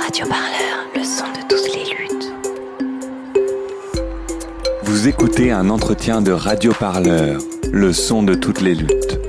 Radio Parleur, le son de toutes les luttes. Vous écoutez un entretien de Radio Parleur, le son de toutes les luttes.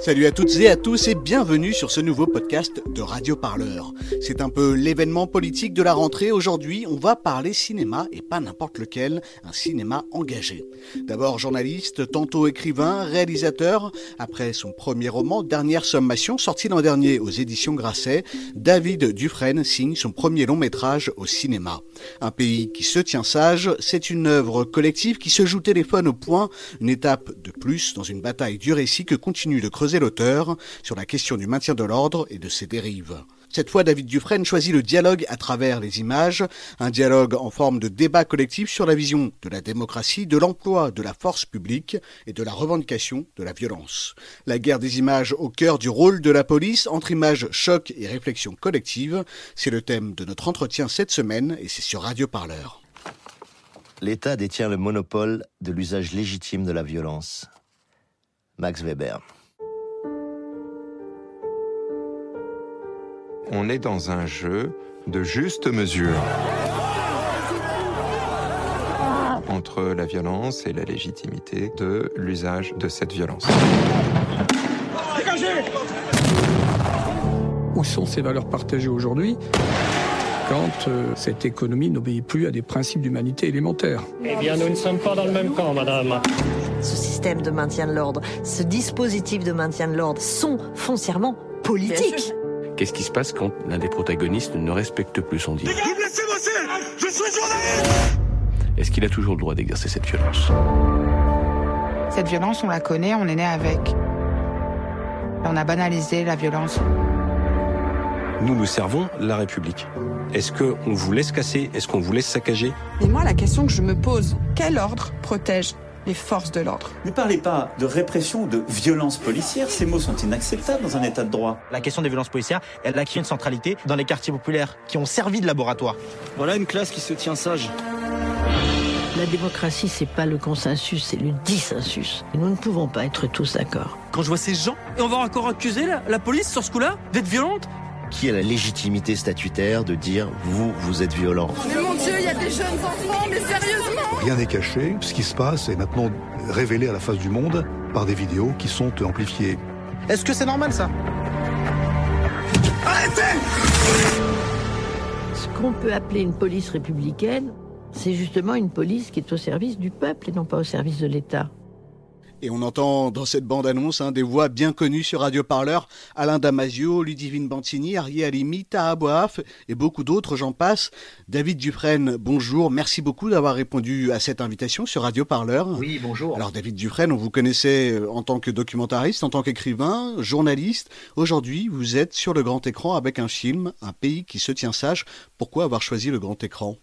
Salut à toutes et à tous et bienvenue sur ce nouveau podcast de Radio Parleur. C'est un peu l'événement politique de la rentrée. Aujourd'hui, on va parler cinéma et pas n'importe lequel, un cinéma engagé. D'abord journaliste, tantôt écrivain, réalisateur. Après son premier roman, Dernière Sommation, sorti l'an dernier aux éditions Grasset, David Dufresne signe son premier long métrage au cinéma. Un pays qui se tient sage, c'est une œuvre collective qui se joue téléphone au point, une étape de plus dans une bataille du récit que continue de creuser l'auteur sur la question du maintien de l'ordre et de ses dérives. Cette fois, David Dufresne choisit le dialogue à travers les images, un dialogue en forme de débat collectif sur la vision de la démocratie, de l'emploi de la force publique et de la revendication de la violence. La guerre des images au cœur du rôle de la police, entre images, choc et réflexion collective, c'est le thème de notre entretien cette semaine et c'est sur Radio Parleur. L'État détient le monopole de l'usage légitime de la violence. Max Weber. On est dans un jeu de juste mesure entre la violence et la légitimité de l'usage de cette violence. Où sont ces valeurs partagées aujourd'hui quand euh, cette économie n'obéit plus à des principes d'humanité élémentaires? Eh bien, nous ne sommes pas dans le même camp, madame. Ce système de maintien de l'ordre, ce dispositif de maintien de l'ordre sont foncièrement politiques. Qu'est-ce qui se passe quand l'un des protagonistes ne respecte plus son deal Je suis journaliste Est-ce qu'il a toujours le droit d'exercer cette violence Cette violence, on la connaît, on est né avec. On a banalisé la violence. Nous, nous servons la République. Est-ce qu'on vous laisse casser? Est-ce qu'on vous laisse saccager? Mais moi, la question que je me pose, quel ordre protège les forces de l'ordre. Ne parlez pas de répression ou de violence policière, ces mots sont inacceptables dans un état de droit. La question des violences policières, elle acquis une centralité dans les quartiers populaires qui ont servi de laboratoire. Voilà une classe qui se tient sage. La démocratie, c'est pas le consensus, c'est le dissensus. Nous ne pouvons pas être tous d'accord. Quand je vois ces gens, et on va encore accuser la, la police sur ce coup-là d'être violente? Qui a la légitimité statutaire de dire vous, vous êtes violent? Mais mon Dieu, il y a des jeunes enfants, mais sérieusement Rien n'est caché. Ce qui se passe est maintenant révélé à la face du monde par des vidéos qui sont amplifiées. Est-ce que c'est normal ça? Arrêtez Ce qu'on peut appeler une police républicaine, c'est justement une police qui est au service du peuple et non pas au service de l'État. Et on entend dans cette bande-annonce hein, des voix bien connues sur Radio Parleur, Alain Damasio, Ludivine Bantini, Arié Alimi, Taha et beaucoup d'autres, j'en passe. David Dufresne, bonjour, merci beaucoup d'avoir répondu à cette invitation sur Radio Parleur. Oui, bonjour. Alors David Dufresne, on vous connaissait euh, en tant que documentariste, en tant qu'écrivain, journaliste. Aujourd'hui, vous êtes sur le grand écran avec un film, Un pays qui se tient sage. Pourquoi avoir choisi le grand écran?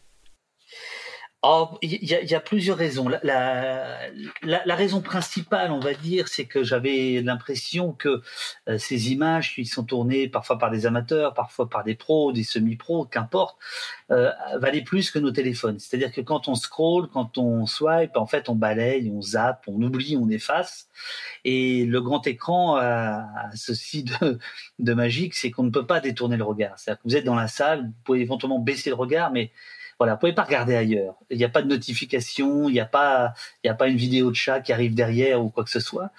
Il y, a plusieurs raisons. La, raison principale, on va dire, c'est que j'avais l'impression que euh, ces images qui sont tournées parfois par des amateurs, parfois par des pros, des semi-pros, qu'importe, euh, valaient plus que nos téléphones. C'est-à-dire que quand on scroll, quand on swipe, en fait, on balaye, on zappe, on oublie, on efface. Et le grand écran a, ceci de, de magique, c'est qu'on ne peut pas détourner le regard. C'est-à-dire que vous êtes dans la salle, vous pouvez éventuellement baisser le regard, mais voilà, vous pouvez pas regarder ailleurs. Il n'y a pas de notification, il n'y a pas, il y a pas une vidéo de chat qui arrive derrière ou quoi que ce soit.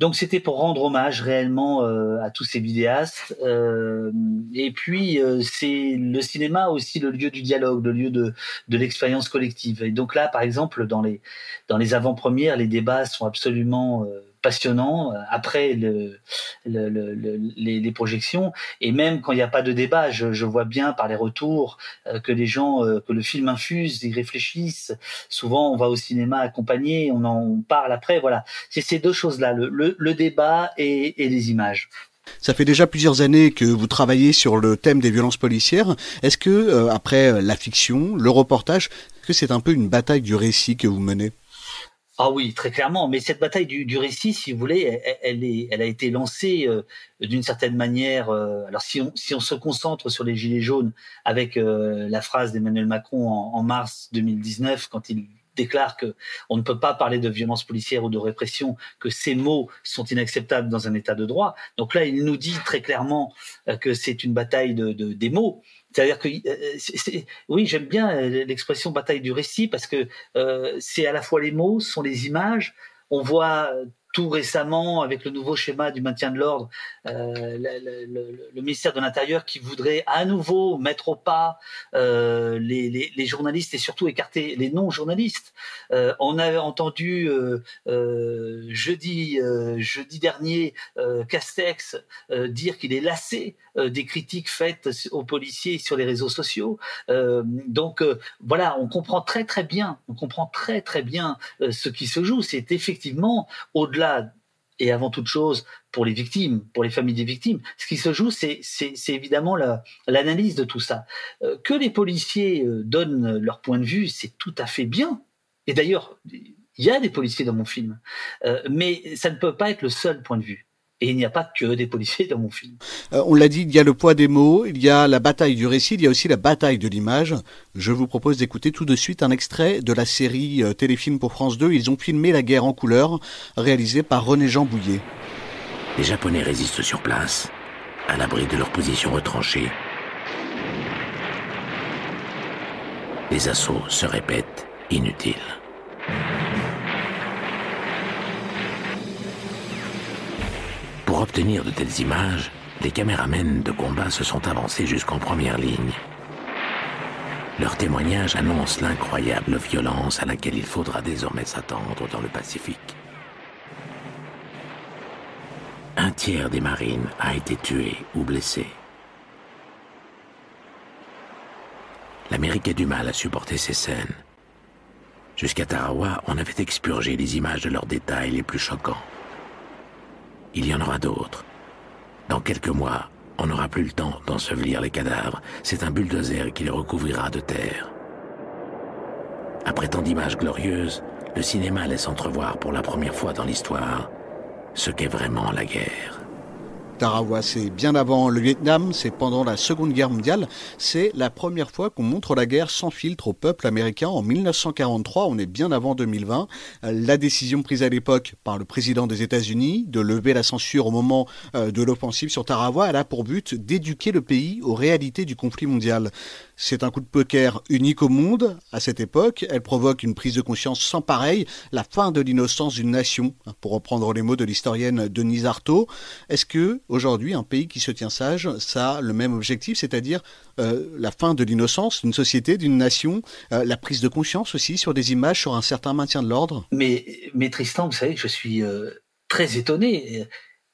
Donc c'était pour rendre hommage réellement euh, à tous ces vidéastes. Euh, et puis euh, c'est le cinéma aussi le lieu du dialogue, le lieu de, de l'expérience collective. Et donc là, par exemple, dans les dans les avant-premières, les débats sont absolument passionnant euh, après le, le, le, les, les, projections. Et même quand il n'y a pas de débat je, je, vois bien par les retours euh, que les gens euh, que le film infuse ils réfléchissent. Souvent on va au cinéma accompagné on en parle après voilà. C'est ces deux choses là le, débat et, et les images. Ça fait déjà plusieurs années que vous travaillez sur le thème des violences policières. Est-ce que, après la fiction, le reportage, que c'est un peu une bataille du récit que vous menez? Ah oui, très clairement. Mais cette bataille du, du récit, si vous voulez, elle, est, elle a été lancée euh, d'une certaine manière. Euh, alors si on, si on se concentre sur les gilets jaunes avec euh, la phrase d'Emmanuel Macron en, en, mars 2019, quand il déclare que on ne peut pas parler de violence policière ou de répression, que ces mots sont inacceptables dans un état de droit. Donc là, il nous dit très clairement euh, que c'est une bataille de, de des mots. C'est-à-dire que euh, oui, j'aime bien euh, l'expression bataille du récit parce que euh, c'est à la fois les mots, ce sont les images. On voit tout récemment avec le nouveau schéma du maintien de l'ordre, euh, le, ministère de l'Intérieur qui voudrait à nouveau mettre au pas euh, les, journalistes et surtout écarter les non-journalistes. Euh, on avait entendu jeudi, jeudi dernier Castex dire qu'il est lassé des critiques faites aux policiers sur les réseaux sociaux. donc voilà, on comprend très très bien, on comprend très très bien ce qui se joue. C'est effectivement au-delà et avant toute chose pour les victimes, pour les familles des victimes. Ce qui se joue, c'est évidemment l'analyse de tout ça. Euh, que les policiers euh, donnent leur point de vue, c'est tout à fait bien. Et d'ailleurs, il y a des policiers dans mon film, euh, mais ça ne peut pas être le seul point de vue. Et il n'y a pas que des policiers dans mon film. Euh, on l'a dit, il y a le poids des mots, il y a la bataille du récit, il y a aussi la bataille de l'image. Je vous propose d'écouter tout de suite un extrait de la série euh, Téléfilm pour France 2. Ils ont filmé la guerre en couleur, réalisée par René-Jean Bouillet. Les Japonais résistent sur place, à l'abri de leur position retranchée. Les assauts se répètent inutiles. Pour obtenir de telles images, les caméramens de combat se sont avancés jusqu'en première ligne. Leur témoignage annonce l'incroyable violence à laquelle il faudra désormais s'attendre dans le Pacifique. Un tiers des marines a été tué ou blessé. L'Amérique a du mal à supporter ces scènes. Jusqu'à Tarawa, on avait expurgé les images de leurs détails les plus choquants. Il y en aura d'autres. Dans quelques mois, on n'aura plus le temps d'ensevelir les cadavres. C'est un bulldozer qui les recouvrira de terre. Après tant d'images glorieuses, le cinéma laisse entrevoir pour la première fois dans l'histoire ce qu'est vraiment la guerre. Tarawa, c'est bien avant le Vietnam, c'est pendant la Seconde Guerre mondiale. C'est la première fois qu'on montre la guerre sans filtre au peuple américain en 1943. On est bien avant 2020. La décision prise à l'époque par le président des États-Unis de lever la censure au moment euh, de l'offensive sur Tarawa, elle a pour but d'éduquer le pays aux réalités du conflit mondial. C'est un coup de poker unique au monde à cette époque. Elle provoque une prise de conscience sans pareil, la fin de l'innocence d'une nation, pour reprendre les mots de l'historienne Denise Artaud. Est-ce que aujourd'hui, un pays qui se tient sage, ça a le même objectif, c'est-à-dire euh, la fin de l'innocence d'une société, d'une nation, euh, la prise de conscience aussi sur des images, sur un certain maintien de l'ordre? Mais, mais Tristan, vous savez que je suis euh, très étonné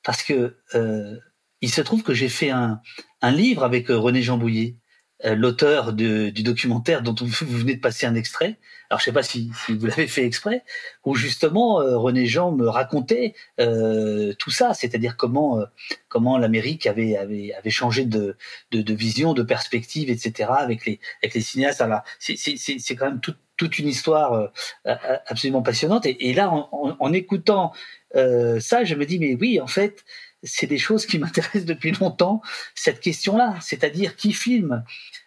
parce que il se trouve que j'ai fait un, un livre avec René Jean Bouillet l'auteur du documentaire dont vous venez de passer un extrait. Alors je sais pas si, si vous l'avez fait exprès, où justement euh, René Jean me racontait euh, tout ça, c'est-à-dire comment euh, comment l'Amérique avait, avait avait changé de, de, de vision, de perspective, etc. avec les avec les cinéastes. Alors c'est c'est quand même toute toute une histoire euh, absolument passionnante. Et, là, en, en, en écoutant ça, je me dis mais oui, en fait, c'est des choses qui m'intéressent depuis longtemps, cette question-là, c'est-à-dire qui filme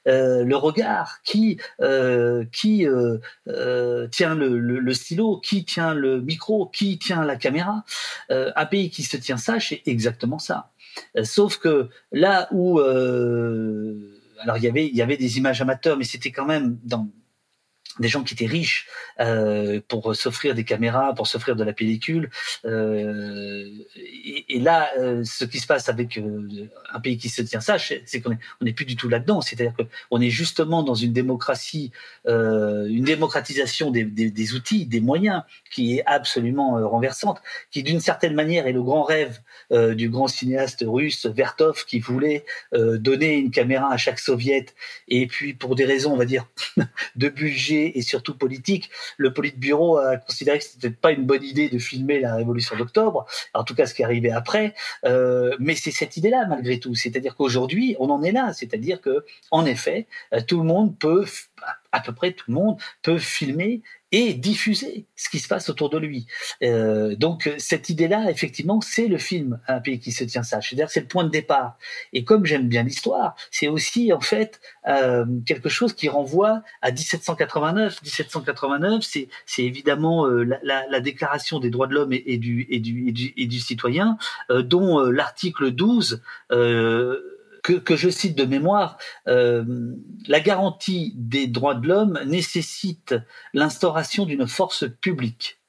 euh, le regard, qui euh, qui euh, euh tient le, le, le, stylo, qui tient le micro, qui tient la caméra. Euh, un pays qui se tient ça, c'est exactement ça. Euh, sauf que là où alors il y avait il y avait des images amateurs, mais c'était quand même dans des gens qui étaient riches euh, pour s'offrir des caméras, pour s'offrir de la pellicule. Euh, et, là, euh, ce qui se passe avec un pays qui se tient ça, c'est qu'on n'est plus du tout là-dedans. C'est-à-dire qu'on est justement dans une démocratie, une démocratisation des, des, outils, des moyens, qui est absolument renversante, qui d'une certaine manière est le grand rêve du grand cinéaste russe Vertov, qui voulait donner une caméra à chaque soviète, et puis pour des raisons, on va dire, de budget et surtout politique, le Politburo a considéré que c'était pas une bonne idée de filmer la révolution d'octobre, en tout cas ce qui est arrivé après, euh, mais c'est cette idée-là malgré tout, c'est-à-dire qu'aujourd'hui on en est là, c'est-à-dire que en effet tout le monde peut à peu près tout le monde peut filmer et diffuser ce qui se passe autour de lui. Euh, donc cette idée-là, effectivement, c'est le film Un pays qui se tient ça. C'est-à-dire c'est le point de départ. Et comme j'aime bien l'histoire, c'est aussi en fait euh, quelque chose qui renvoie à 1789. 1789, c'est évidemment euh, la, la, la, Déclaration des droits de l'homme et, et, du, et, du, et, du, et du citoyen, euh, dont euh, l'article 12 que, je cite de mémoire, euh, la garantie des droits de l'homme nécessite l'instauration d'une force publique.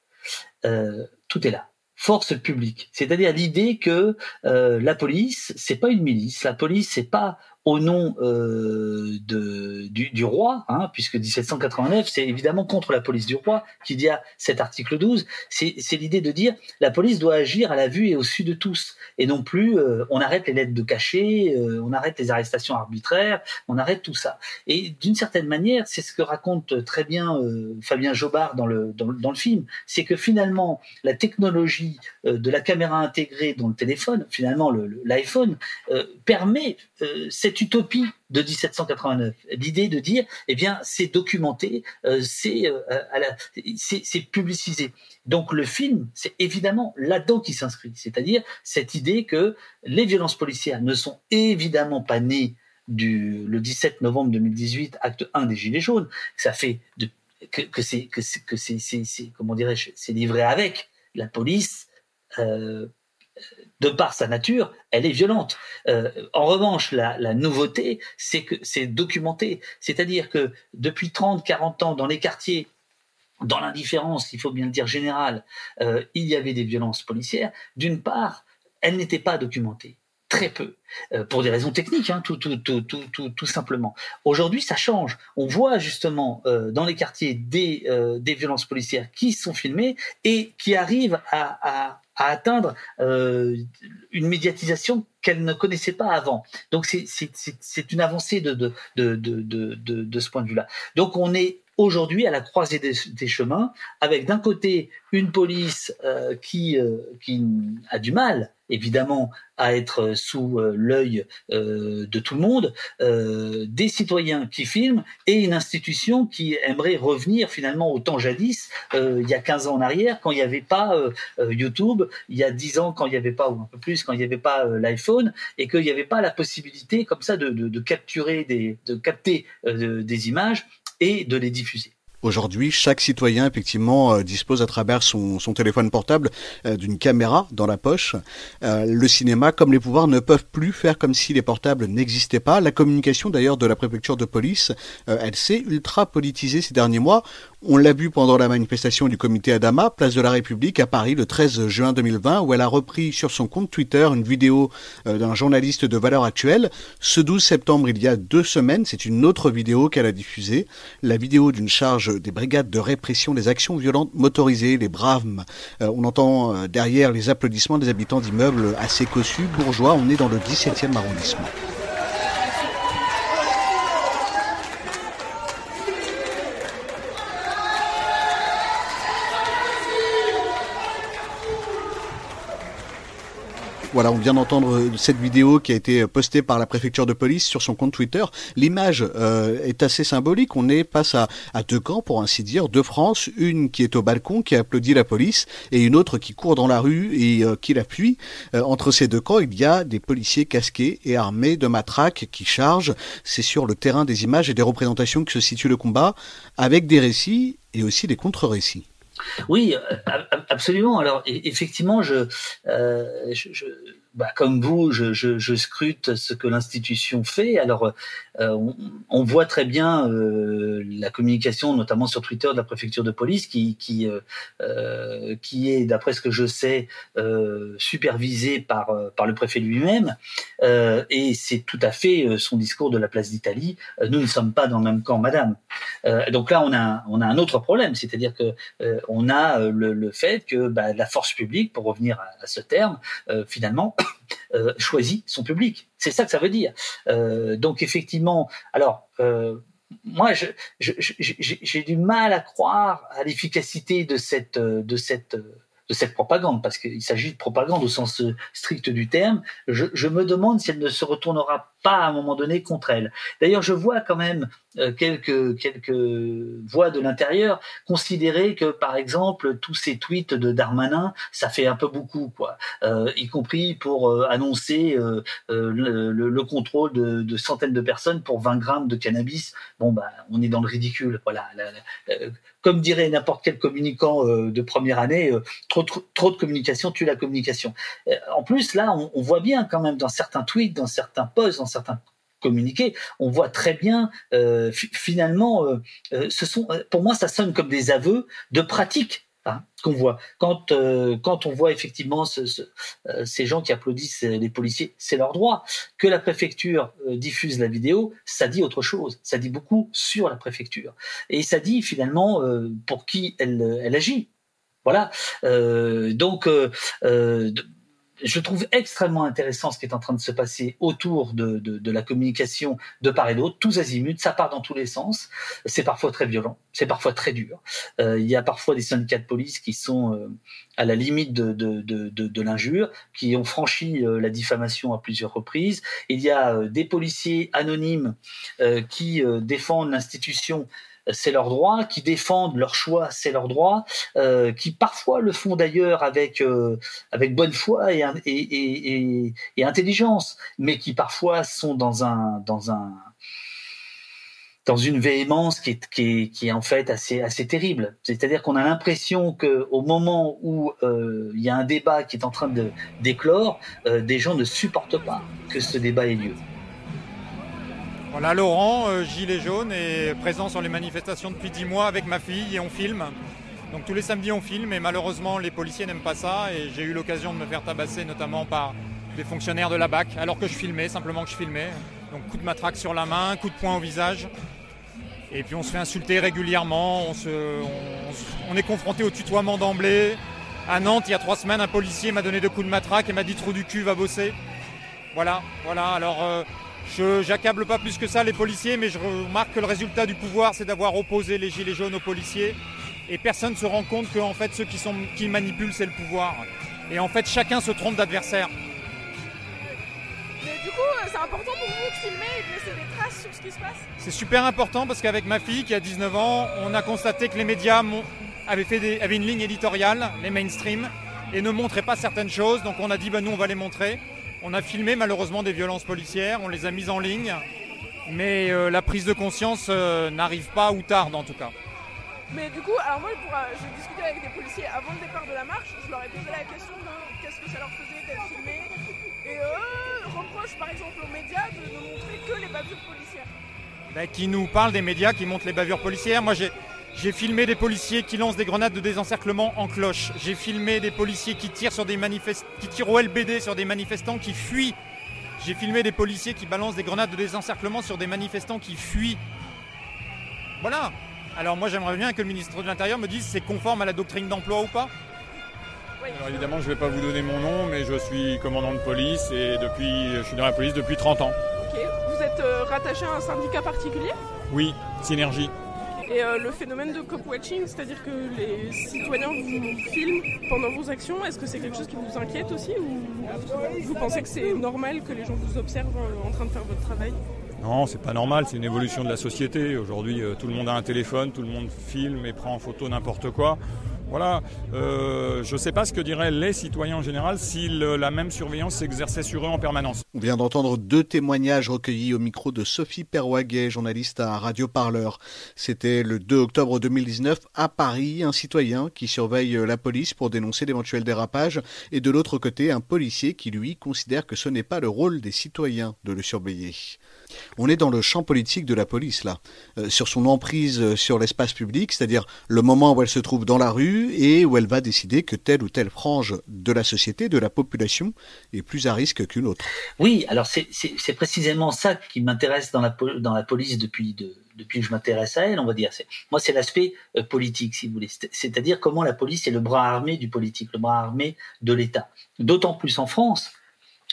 Euh, tout est là. Force publique, c'est-à-dire l'idée que euh, la police, c'est pas une milice. La police, c'est pas au nom euh, du, roi, hein, puisque 1789, c'est évidemment contre la police du roi qu'il y a cet article 12. C'est l'idée de dire la police doit agir à la vue et au su de tous, et non plus euh, on arrête les lettres de cachet, euh, on arrête les arrestations arbitraires, on arrête tout ça. Et d'une certaine manière, c'est ce que raconte très bien Fabien Jobard dans le, film, c'est que finalement la technologie de la caméra intégrée dans le téléphone, finalement l'iPhone, permet cette cette utopie de 1789, l'idée de dire, eh bien, c'est documenté, euh, c'est euh, c'est publicisé. Donc le film, c'est évidemment là-dedans qui s'inscrit, c'est-à-dire cette idée que les violences policières ne sont évidemment pas nées du le 17 novembre 2018, acte 1 des Gilets jaunes. Ça fait que c'est comment dirais-je, c'est livré avec la police. Euh, de par sa nature, elle est violente. Euh, en revanche, la, nouveauté, c'est que c'est documenté. C'est-à-dire que depuis 30, 40 ans, dans les quartiers, dans l'indifférence, il faut bien le dire générale, euh, il y avait des violences policières. D'une part, elles n'étaient pas documentées. Très peu, euh, pour des raisons techniques, hein, tout, tout, tout, tout, simplement. Aujourd'hui, ça change. On voit justement euh, dans les quartiers des, euh, des violences policières qui sont filmées et qui arrivent à, à, à atteindre euh, une médiatisation qu'elle ne connaissait pas avant. Donc c'est une avancée de, de, de, de, de, de ce point de vue-là. Donc on est aujourd'hui à la croisée des, chemins, avec d'un côté une police euh, qui, euh, qui a du mal, évidemment, à être sous euh, l'œil euh, de tout le monde, des citoyens qui filment et une institution qui aimerait revenir finalement au temps jadis, il y a 15 ans en arrière, quand il n'y avait pas YouTube, il y a 10 ans quand il n'y avait pas, ou un peu plus, quand il n'y avait pas l'iPhone, et qu'il n'y avait pas la possibilité comme ça de, de, de capturer, des, de capter des images et de les diffuser. Aujourd'hui, chaque citoyen effectivement euh, dispose à travers son, téléphone portable euh, d'une caméra dans la poche. Euh, le cinéma, comme les pouvoirs, ne peuvent plus faire comme si les portables n'existaient pas. La communication d'ailleurs de la préfecture de police, elle s'est ultra politisée ces derniers mois. On l'a vu pendant la manifestation du comité Adama, place de la République à Paris le 13 juin 2020, où elle a repris sur son compte Twitter une vidéo euh, d'un journaliste de valeur actuelle. Ce 12 septembre, il y a deux semaines, c'est une autre vidéo qu'elle a diffusée, la vidéo d'une charge des brigades de répression des actions violentes motorisées, les BRAVM. Euh, on entend euh, derrière les applaudissements des habitants d'immeubles assez cossus, bourgeois, on est dans le 17e arrondissement. Voilà, on vient d'entendre cette vidéo qui a été postée par la préfecture de police sur son compte Twitter. L'image euh, est assez symbolique. On est face à, deux camps, pour ainsi dire, deux France, une qui est au balcon, qui applaudit la police, et une autre qui court dans la rue et euh, qui l'appuie. Euh, entre ces deux camps, il y a des policiers casqués et armés de matraques qui chargent. C'est sur le terrain des images et des représentations que se situe le combat, avec des récits et aussi des contre-récits. Oui, absolument. Alors effectivement, je, euh, bah, comme vous, je, je, je, scrute ce que l'institution fait. Alors, euh, on, on, voit très bien euh, la communication, notamment sur Twitter, de la préfecture de police, qui, qui, euh, euh qui est, d'après ce que je sais, euh, supervisée par, par le préfet lui-même. et c'est tout à fait son discours de la place d'Italie. nous ne sommes pas dans le même camp, madame. donc là, on a, on a un autre problème, c'est-à-dire que on a le, le, fait que bah, la force publique, pour revenir à, à ce terme, finalement, euh, choisit son public. C'est ça que ça veut dire. Euh, donc effectivement, alors euh, moi, j'ai du mal à croire à l'efficacité de cette de cette de cette propagande, parce qu'il s'agit de propagande au sens strict du terme. Je, je me demande si elle ne se retournera pas à un moment donné contre elle. D'ailleurs, je vois quand même euh, quelques quelques voix de l'intérieur considérer que par exemple tous ces tweets de Darmanin ça fait un peu beaucoup quoi. Euh, y compris pour euh, annoncer euh, euh, le, le, contrôle de, de, centaines de personnes pour 20 grammes de cannabis. Bon bah on est dans le ridicule voilà. Comme dirait n'importe quel communicant de première année trop, trop, trop de communication tue la communication. En plus là on, on voit bien quand même dans certains tweets dans certains posts dans certains communiquer, on voit très bien euh, finalement, euh, euh, ce sont, pour moi, ça sonne comme des aveux de pratique hein, qu'on voit. Quand quand on voit effectivement ce, ce, ces gens qui applaudissent les policiers, c'est leur droit. Que la préfecture diffuse la vidéo, ça dit autre chose. Ça dit beaucoup sur la préfecture et ça dit finalement pour qui elle agit. Voilà. donc je trouve extrêmement intéressant ce qui est en train de se passer autour de, de, la communication de part et d'autre, tous azimuts, ça part dans tous les sens. C'est parfois très violent, c'est parfois très dur. Euh, il y a parfois des syndicats de police qui sont euh, à la limite de, de, l'injure, qui ont franchi euh, la diffamation à plusieurs reprises. Il y a des policiers anonymes qui défendent l'institution c'est leur droit, qui défendent leur choix, c'est leur droit, euh, qui parfois le font d'ailleurs avec euh, avec bonne foi et, et, et, et, intelligence, mais qui parfois sont dans un dans un dans une véhémence qui est, qui est, qui est en fait assez, assez terrible. C'est-à-dire qu'on a l'impression que au moment où euh, il y a un débat qui est en train de d'éclore, euh, des gens ne supportent pas que ce débat ait lieu. Voilà Laurent, euh, gilet jaune et présent sur les manifestations depuis 10 mois avec ma fille et on filme. Donc tous les samedis on filme et malheureusement les policiers n'aiment pas ça et j'ai eu l'occasion de me faire tabasser notamment par des fonctionnaires de la BAC alors que je filmais, simplement que je filmais. Donc coup de matraque sur la main, coup de poing au visage. Et puis on se fait insulter régulièrement, on est confronté au tutoiement d'emblée. À Nantes, il y a trois semaines, un policier m'a donné deux coups de matraque et m'a dit trou du cul, va bosser. Voilà, voilà. Alors euh, je j'accable pas plus que ça les policiers, mais je remarque que le résultat du pouvoir, c'est d'avoir opposé les gilets jaunes aux policiers. Et personne ne se rend compte que en fait, ceux qui, sont, qui manipulent, c'est le pouvoir. Et en fait, chacun se trompe d'adversaire. Mais du coup, euh, c'est important pour vous de filmer et de laisser des traces sur ce qui se passe C'est super important parce qu'avec ma fille qui a 19 ans, on a constaté que les médias avaient, fait des, avaient une ligne éditoriale, les mainstream, et ne montraient pas certaines choses. Donc on a dit, bah, nous, on va les montrer. On a filmé malheureusement des violences policières, on les a mises en ligne, mais euh, la prise de conscience euh, n'arrive pas ou tarde en tout cas. Mais du coup, alors moi, pour, euh, j'ai discuté avec des policiers avant le départ de la marche, je leur ai posé la question de qu'est-ce que ça leur faisait d'être filmé, et eux reprochent par exemple aux médias de ne montrer que les bavures policières. Ben, qui nous parlent des médias qui montrent les bavures policières. Moi, j'ai j'ai filmé des policiers qui lancent des grenades de désencerclement en cloche. J'ai filmé des policiers qui tirent, sur des manifest... qui tirent au LBD sur des manifestants qui fuient. J'ai filmé des policiers qui balancent des grenades de désencerclement sur des manifestants qui fuient. Voilà. Alors moi j'aimerais bien que le ministre de l'Intérieur me dise si c'est conforme à la doctrine d'emploi ou pas? Alors évidemment je ne vais pas vous donner mon nom mais je suis commandant de police et depuis je suis dans la police depuis 30 ans. Ok. Vous êtes euh, rattaché à un syndicat particulier? Oui, Synergie. Et euh, le phénomène de cop-watching, c'est-à-dire que les citoyens vous filment pendant vos actions, est-ce que c'est quelque chose qui vous inquiète aussi ou vous pensez que c'est normal que les gens vous observent euh, en train de faire votre travail? Non, c'est pas normal, c'est une évolution de la société. Aujourd'hui, euh, tout le monde a un téléphone, tout le monde filme et prend en photo n'importe quoi. Voilà, euh, je ne sais pas ce que diraient les citoyens en général si le, la même surveillance s'exerçait sur eux en permanence. On vient d'entendre deux témoignages recueillis au micro de Sophie Perwaguet, journaliste à Radio Parleur. C'était le 2 octobre 2019 à Paris, un citoyen qui surveille la police pour dénoncer d'éventuels dérapages et de l'autre côté un policier qui lui considère que ce n'est pas le rôle des citoyens de le surveiller. On est dans le champ politique de la police là, euh, sur son emprise sur l'espace public, c'est-à-dire le moment où elle se trouve dans la rue et où elle va décider que telle ou telle frange de la société, de la population, est plus à risque qu'une autre. Oui, alors c'est précisément ça qui m'intéresse dans la, dans la police depuis, de, depuis que je m'intéresse à elle, on va dire. Moi, c'est l'aspect euh, politique, si vous voulez. C'est-à-dire comment la police est le bras armé du politique, le bras armé de l'État. D'autant plus en France,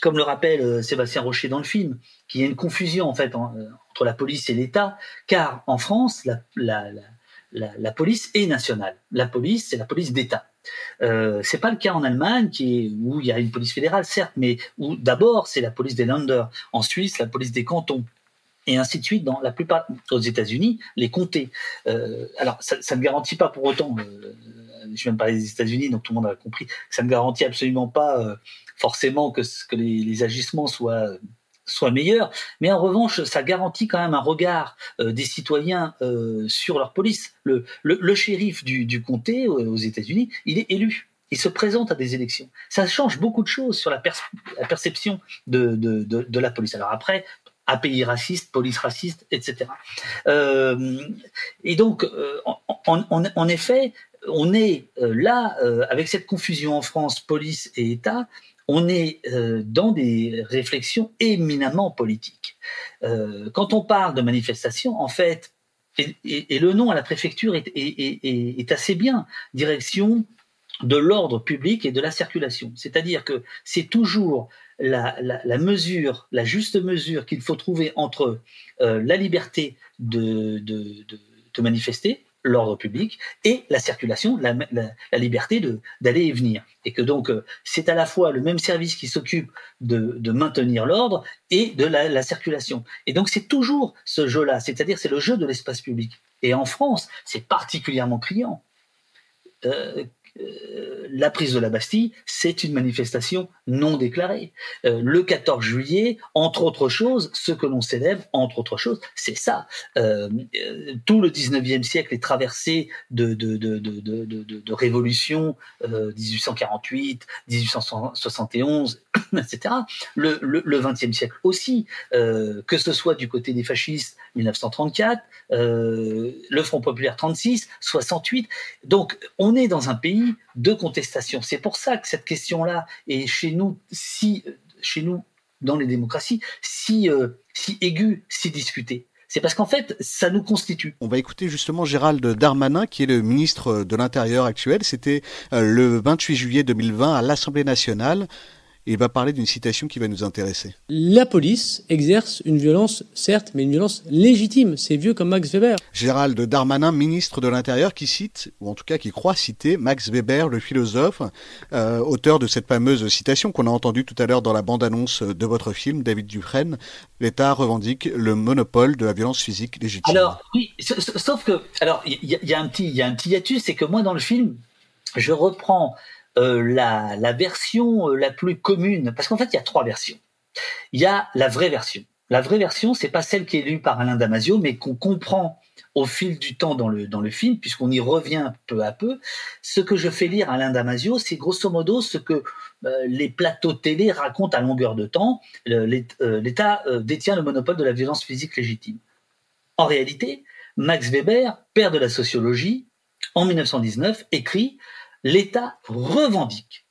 comme le rappelle euh, Sébastien Rocher dans le film, qu'il y a une confusion en fait euh, entre la police et l'État, car en France, la, la, la, la, police est nationale. La police, c'est la police d'État. Euh, c'est pas le cas en Allemagne, qui est, où il y a une police fédérale, certes, mais où d'abord c'est la police des Länder, en Suisse la police des cantons, et ainsi de suite dans la plupart aux États-Unis, les comtés. Euh, alors ça, ça, ne garantit pas pour autant, euh, je viens de parler des États-Unis, donc tout le monde a compris, ça ne garantit absolument pas euh, forcément que, que les, les, agissements soient soit meilleur, mais en revanche, ça garantit quand même un regard euh, des citoyens euh, sur leur police. Le, le, le shérif du, du comté euh, aux États-Unis, il est élu. Il se présente à des élections. Ça change beaucoup de choses sur la, la perception de, de, de, de, la police. Alors après, API raciste, police raciste, etc. Euh, et donc, en, en, en, effet, on est là, avec cette confusion en France, police et État, on est euh, dans des réflexions éminemment politiques. Euh, quand on parle de manifestation, en fait, et, le nom à la préfecture est, assez bien, direction de l'ordre public et de la circulation. C'est-à-dire que c'est toujours la, mesure, la juste mesure qu'il faut trouver entre euh, la liberté de manifester, l'ordre public et la circulation, la, la, la liberté d'aller et venir. Et que donc euh, c'est à la fois le même service qui s'occupe de, de, maintenir l'ordre et de la, la, circulation. Et donc c'est toujours ce jeu-là, c'est-à-dire c'est le jeu de l'espace public. Et en France, c'est particulièrement criant. Euh, euh, la prise de la Bastille, c'est une manifestation non déclarée. Euh, le 14 juillet, entre autres choses, ce que l'on célèbre, entre autres choses, c'est ça. Euh, tout le 19e siècle est traversé de, de, révolutions, 1848, 1871, etc. Le, le, le 20e siècle aussi, que ce soit du côté des fascistes, 1934, le Front populaire 36, 68. Donc, on est dans un pays de contestation. C'est pour ça que cette question-là est chez nous, si, chez nous, dans les démocraties, si, euh, si aiguë, si discutée. C'est parce qu'en fait, ça nous constitue. On va écouter justement Gérald Darmanin, qui est le ministre de l'Intérieur actuel. C'était euh, le 28 juillet 2020 à l'Assemblée nationale il va parler d'une citation qui va nous intéresser. La police exerce une violence, certes, mais une violence légitime. C'est vieux comme Max Weber. Gérald Darmanin, ministre de l'Intérieur, qui cite, ou en tout cas qui croit citer, Max Weber, le philosophe, euh, auteur de cette fameuse citation qu'on a entendue tout à l'heure dans la bande-annonce de votre film, David Dufresne. L'État revendique le monopole de la violence physique légitime. Alors, oui, sauf que, alors, il y, y, a un petit, il y a un petit hiatus, c'est que moi, dans le film, je reprends la, la, version euh, la plus commune, parce qu'en fait, il y a trois versions. Il y a la vraie version. La vraie version, c'est pas celle qui est lue par Alain Damasio, mais qu'on comprend au fil du temps dans le, dans le film, puisqu'on y revient peu à peu. Ce que je fais lire à Alain Damasio, c'est grosso modo ce que euh, les plateaux télé racontent à longueur de temps. L'État euh, détient le monopole de la violence physique légitime. En réalité, Max Weber, père de la sociologie, en 1919, écrit l'État revendique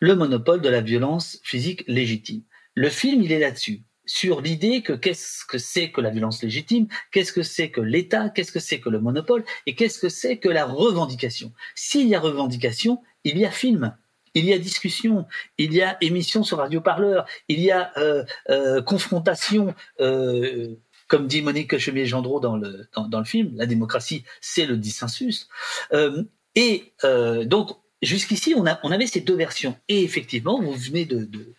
le monopole de la violence physique légitime. Le film, il est là-dessus, sur l'idée que qu'est-ce que c'est que la violence légitime, qu'est-ce que c'est que l'État, qu'est-ce que c'est que le monopole, et qu'est-ce que c'est que la revendication. S'il y a revendication, il y a film. Il y a discussion, il y a émission sur Radio Parleur, il y a euh, euh, confrontation, euh, comme dit Monique Chemier-Gendreau dans le, dans, dans, le film, la démocratie, c'est le dissensus. Et euh, donc, jusqu'ici, on, on avait ces deux versions. Et effectivement, vous venez de, de,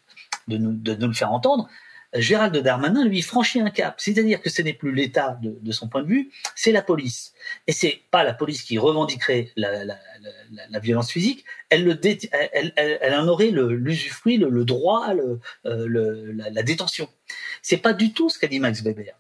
de, nous, de nous le faire entendre, Gérald Darmanin, lui, franchit un cap. C'est-à-dire que ce n'est plus l'État de, son point de vue, c'est la police. Et c'est pas la police qui revendiquerait la, la, la, la violence physique, elle, le elle, elle, en aurait l'usufruit, le, le, le, droit, le, euh, la détention. C'est pas du tout ce qu'a dit Max Weber.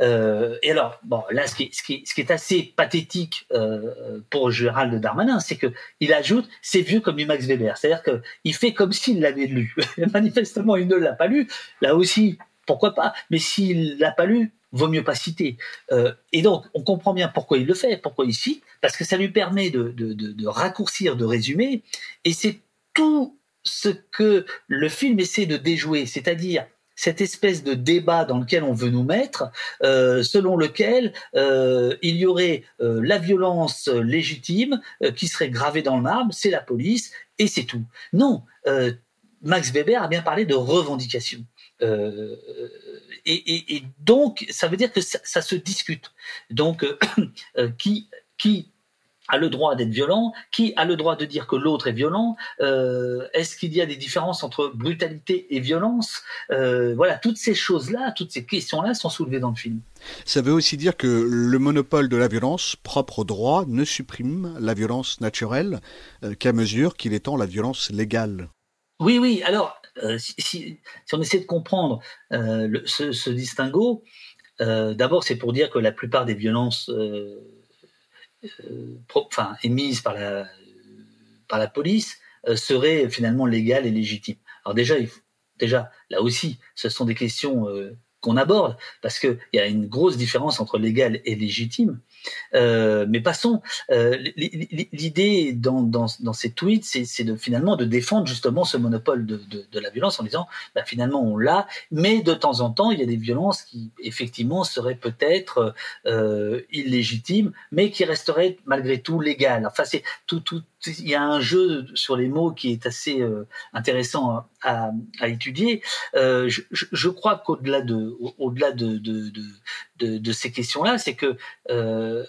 Euh, et alors, bon, là, ce qui, est assez pathétique euh, pour Gérald Darmanin, c'est que il ajoute c'est vieux comme du Max Weber, c'est-à-dire que il fait comme s'il l'avait lu. Manifestement, il ne l'a pas lu. Là aussi, pourquoi pas? Mais s'il l'a pas lu, vaut mieux pas citer. Euh, et donc, on comprend bien pourquoi il le fait, pourquoi il cite, parce que ça lui permet de raccourcir, de résumer, et c'est tout ce que le film essaie de déjouer, c'est-à-dire cette espèce de débat dans lequel on veut nous mettre, euh, selon lequel euh, il y aurait euh, la violence légitime euh, qui serait gravée dans le marbre, c'est la police et c'est tout. Non, euh, Max Weber a bien parlé de revendication. Euh, et, et, et, donc, ça veut dire que ça, ça se discute. Donc, qui, qui a le droit d'être violent, qui a le droit de dire que l'autre est violent, euh, est-ce qu'il y a des différences entre brutalité et violence euh, Voilà, toutes ces choses-là, toutes ces questions-là sont soulevées dans le film. Ça veut aussi dire que le monopole de la violence propre au droit ne supprime la violence naturelle euh, qu'à mesure qu'il étend la violence légale. Oui, oui, alors, si, si, on essaie de comprendre le, ce, ce, distinguo, d'abord c'est pour dire que la plupart des violences euh, émise par la, police euh, serait finalement légale et légitime. Alors déjà, déjà là aussi, ce sont des questions euh, qu'on aborde parce qu'il y a une grosse différence entre légal et légitime. Euh, mais passons. Euh, L'idée dans, dans, dans, ces tweets, c'est de finalement de défendre justement ce monopole de, la violence en disant, bah, finalement on l'a, mais de temps en temps il y a des violences qui effectivement seraient peut-être euh, illégitimes, mais qui resteraient malgré tout légales. Enfin, c'est tout, tout, il y a un jeu sur les mots qui est assez euh, intéressant à, étudier. Euh, je, crois qu'au-delà de, au-delà de, ces questions-là, c'est que euh,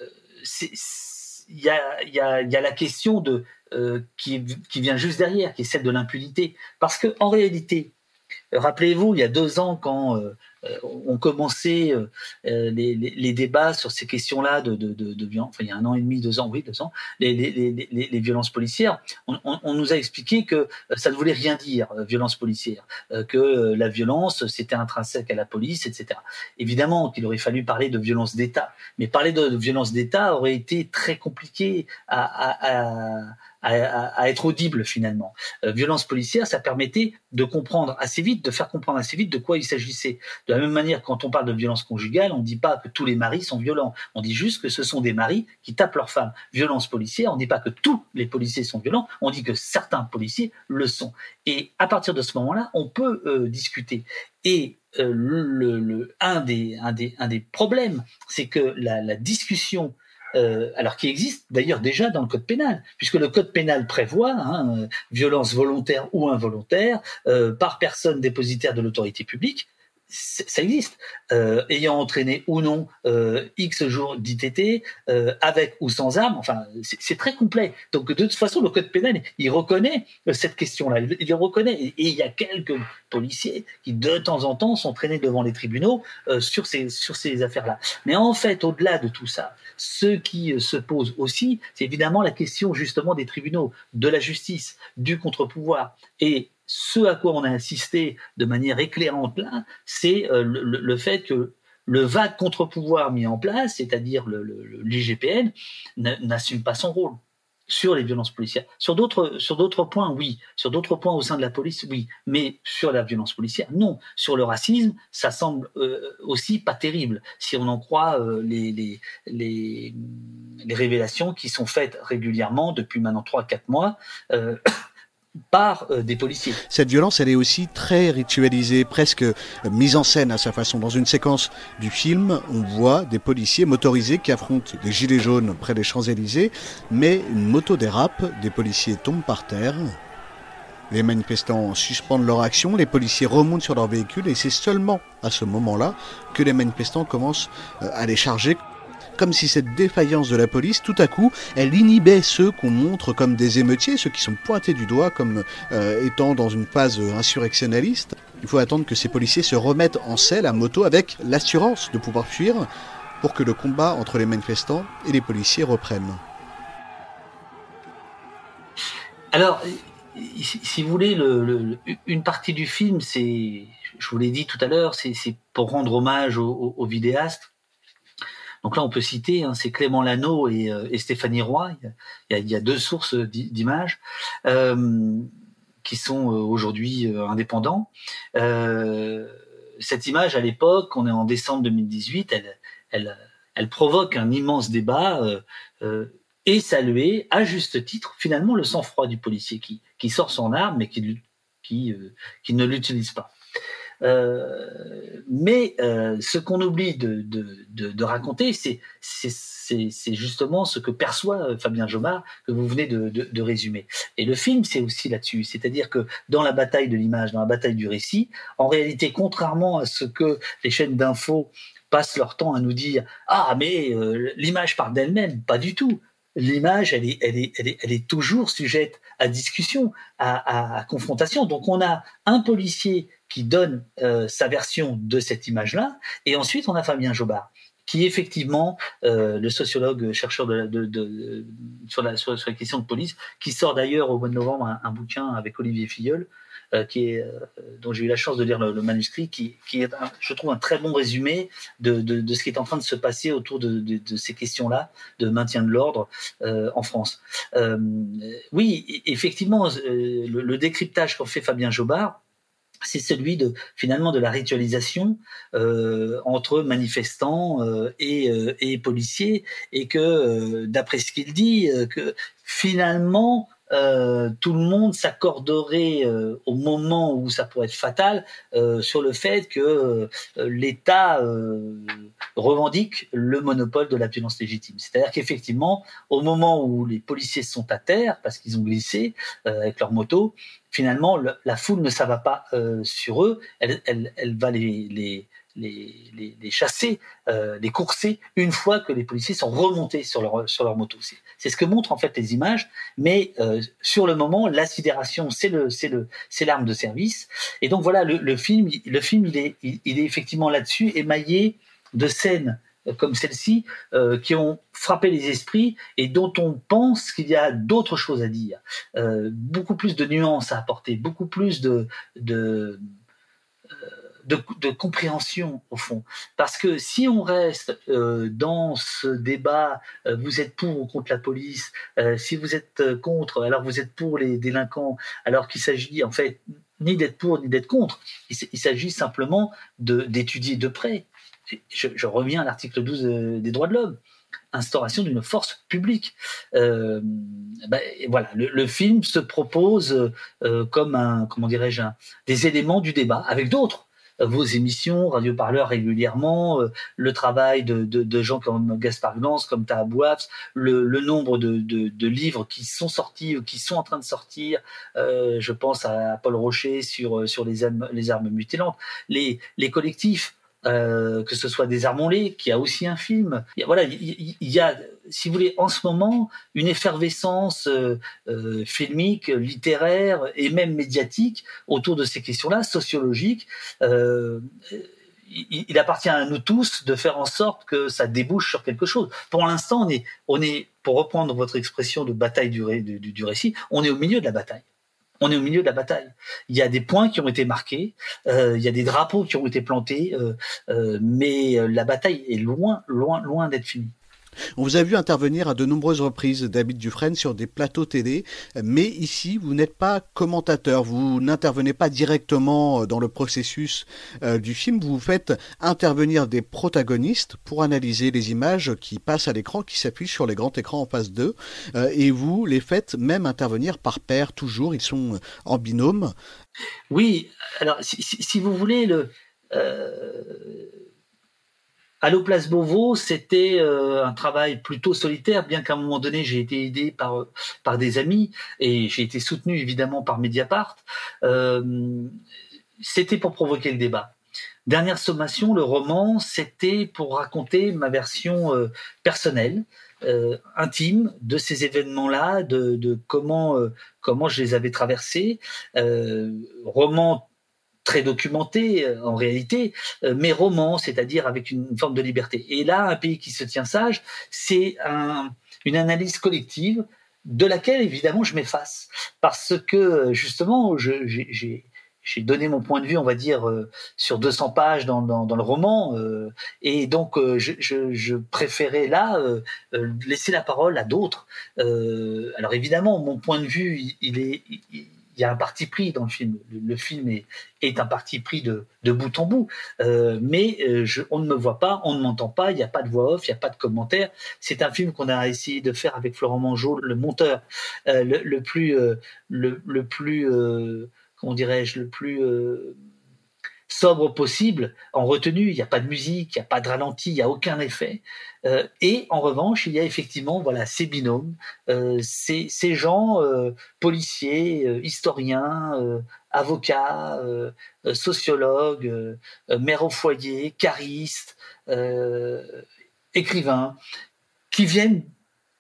il y a, y, a, la question de qui, qui vient juste derrière, qui est celle de l'impunité, parce que en réalité, rappelez-vous, il y a deux ans quand euh, euh, ont commencé euh, euh, les, débats sur ces questions-là de, violence, il y a un an et demi, deux ans, oui, deux ans, les, violences policières, on, nous a expliqué que ça ne voulait rien dire, violence policière, que la violence, c'était intrinsèque à la police, etc. Évidemment qu'il aurait fallu parler de violence d'État, mais parler de, violence d'État aurait été très compliqué à à, être audible finalement. Euh, violence policière, ça permettait de comprendre assez vite, de faire comprendre assez vite de quoi il s'agissait. De la même manière, quand on parle de violence conjugale, on ne dit pas que tous les maris sont violents. On dit juste que ce sont des maris qui tapent leurs femmes. Violence policière, on ne dit pas que tous les policiers sont violents, on dit que certains policiers le sont. Et à partir de ce moment-là, on peut euh, discuter. Et euh, le, un, des, problèmes, c'est que la discussion euh, alors qui existe d'ailleurs déjà dans le code pénal, puisque le code pénal prévoit hein, euh, violence volontaire ou involontaire euh, par personne dépositaire de l'autorité publique ça existe, euh, ayant entraîné ou non euh, X jours d'ITT, euh, avec ou sans armes, enfin, c'est très complet. Donc, de toute façon, le code pénal, il reconnaît euh, cette question-là, il, il, reconnaît. Et, et, il y a quelques policiers qui, de temps en temps, sont traînés devant les tribunaux euh, sur ces, sur ces affaires-là. Mais en fait, au-delà de tout ça, ce qui euh, se pose aussi, c'est évidemment la question justement des tribunaux, de la justice, du contre-pouvoir. Et ce à quoi on a insisté de manière éclairante là, c'est euh, le, fait que le vague contre-pouvoir mis en place, c'est-à-dire l'IGPN, n'assume pas son rôle sur les violences policières. Sur d'autres, sur d'autres points, oui. Sur d'autres points au sein de la police, oui. Mais sur la violence policière, non. Sur le racisme, ça semble euh, aussi pas terrible. Si on en croit euh, les, les, les, révélations qui sont faites régulièrement depuis maintenant 3-4 mois. Par euh, des policiers. Cette violence, elle est aussi très ritualisée, presque euh, mise en scène à sa façon. Dans une séquence du film, on voit des policiers motorisés qui affrontent des gilets jaunes près des Champs-Élysées, mais une moto dérape, des policiers tombent par terre. Les manifestants suspendent leur action, les policiers remontent sur leur véhicule et c'est seulement à ce moment-là que les manifestants commencent euh, à les charger comme si cette défaillance de la police, tout à coup, elle inhibait ceux qu'on montre comme des émeutiers, ceux qui sont pointés du doigt comme euh, étant dans une phase insurrectionnaliste. Il faut attendre que ces policiers se remettent en selle à moto avec l'assurance de pouvoir fuir pour que le combat entre les manifestants et les policiers reprenne. Alors, si vous voulez, le, le, une partie du film, c'est, je vous l'ai dit tout à l'heure, c'est pour rendre hommage aux vidéastes donc là, on peut citer, hein, c'est Clément Lano et, euh, et, Stéphanie Roy. Il y a, deux sources d'images euh, qui sont euh, aujourd'hui euh, indépendants. Euh, cette image, à l'époque, on est en décembre 2018, elle, provoque un immense débat et saluer, à juste titre, finalement, le sang-froid du policier qui, sort son arme mais qui ne l'utilise pas. Euh, mais euh, ce qu'on oublie de, de, de, de raconter, c'est justement ce que perçoit euh, Fabien Jomard, que vous venez de, résumer. Et le film, c'est aussi là-dessus. C'est-à-dire que dans la bataille de l'image, dans la bataille du récit, en réalité, contrairement à ce que les chaînes d'infos passent leur temps à nous dire Ah, mais euh, l'image part d'elle-même, pas du tout. L'image, elle est, toujours sujette à discussion, à, confrontation. Donc on a un policier qui donne euh, sa version de cette image-là, et ensuite on a Fabien Jobard qui effectivement euh, le sociologue chercheur sur, la, sur, questions de police, qui sort d'ailleurs au mois de novembre un, bouquin avec Olivier Filleul, qui est, euh, dont j'ai eu la chance de lire le, le manuscrit, qui, qui est, un, je trouve, un très bon résumé de, de, de, ce qui est en train de se passer autour de, de, ces questions-là de maintien de l'ordre euh, en France. Euh, oui, effectivement, le, le décryptage qu'en fait Fabien Jobard, c'est celui de finalement de la ritualisation euh, entre manifestants euh, et, euh, et, policiers et que d'après ce qu'il dit que finalement euh, tout le monde s'accorderait euh, au moment où ça pourrait être fatal euh, sur le fait que l'État revendique le monopole de la violence légitime. C'est-à-dire qu'effectivement, au moment où les policiers sont à terre parce qu'ils ont glissé avec leur moto, finalement, le, la foule ne s'abat pas sur eux, elle, elle, elle va les, les les, les, les chasser, euh, les courser, une fois que les policiers sont remontés sur leur, sur leur moto. C'est ce que montrent en fait les images, mais euh, sur le moment, la sidération, c'est le, c'est le, c'est l'arme de service. Et donc voilà, le, le film, le film, il est, il, il est effectivement là-dessus émaillé de scènes euh, comme celle-ci euh, qui ont frappé les esprits et dont on pense qu'il y a d'autres choses à dire, euh, beaucoup plus de nuances à apporter, beaucoup plus de, de de, de, compréhension au fond. Parce que si on reste euh, dans ce débat, euh, vous êtes pour ou contre la police, euh, si vous êtes euh, contre, alors vous êtes pour les délinquants, alors qu'il s'agit en fait ni d'être pour ni d'être contre. Il, s'agit simplement d'étudier de, de, près. Je, je reviens à l'article 12 euh, des droits de l'homme instauration d'une force publique. Euh, ben, voilà, le, le, film se propose euh, comme un, comment dirais-je, des éléments du débat avec d'autres vos émissions, Radio Parleur régulièrement, euh, le travail de, de, de, gens comme Gaspard Glance, comme Taha Bouafs, le, le, nombre de, de, livres qui sont sortis, qui sont en train de sortir. Euh, je pense à Paul Rocher sur, sur les, armes, les armes mutilantes. Les, les collectifs, euh, que ce soit des Armonlés, qui a aussi un film. Il y a, voilà, il y, a, si vous voulez, en ce moment, une effervescence euh, euh, filmique, littéraire et même médiatique autour de ces questions-là, sociologiques. Euh, il, il, appartient à nous tous de faire en sorte que ça débouche sur quelque chose. Pour l'instant, on est, on est, pour reprendre votre expression de bataille du récit, on est au milieu de la bataille on est au milieu de la bataille. Il y a des points qui ont été marqués, euh, il y a des drapeaux qui ont été plantés, euh, euh, mais la bataille est loin, loin, loin d'être finie. On vous a vu intervenir à de nombreuses reprises, David Dufresne, sur des plateaux télé, mais ici, vous n'êtes pas commentateur, vous n'intervenez pas directement dans le processus euh, du film, vous faites intervenir des protagonistes pour analyser les images qui passent à l'écran, qui s'appuient sur les grands écrans en face d'eux, euh, et vous les faites même intervenir par paire, toujours, ils sont en binôme. Oui, alors si, vous voulez, le... Euh Allo Place Beauvau, c'était euh, un travail plutôt solitaire, bien qu'à un moment donné, j'ai été aidé par, par des amis et j'ai été soutenu évidemment par Mediapart. Euh, c'était pour provoquer le débat. Dernière sommation, le roman, c'était pour raconter ma version euh, personnelle, euh, intime de ces événements-là, de, de comment, euh, comment je les avais traversés. Euh, roman très documenté euh, en réalité, euh, mais roman, c'est-à-dire avec une, forme de liberté. Et là, un pays qui se tient sage, c'est un, une analyse collective de laquelle évidemment je m'efface, parce que justement, j'ai donné mon point de vue, on va dire, euh, sur 200 pages dans, le roman, et donc je, préférais là laisser la parole à d'autres. alors évidemment, mon point de vue, il, est, y a un parti pris dans le film. Le, film est, est, un parti pris de, de bout en bout. Euh, mais euh, on ne me voit pas, on ne m'entend pas, il n'y a pas de voix off, il n'y a pas de commentaires. C'est un film qu'on a essayé de faire avec Florent Mangeot, le monteur, euh, le, le, plus, euh, le, le, plus, euh, comment dirais-je, le plus sobre possible en retenue. Il n'y a pas de musique, il n'y a pas de ralenti, il n'y a aucun effet. Euh, et en revanche, il y a effectivement voilà ces binômes, euh, ces, ces, gens euh, policiers, historiens, avocats, sociologues, mères au foyer, caristes, écrivains, qui viennent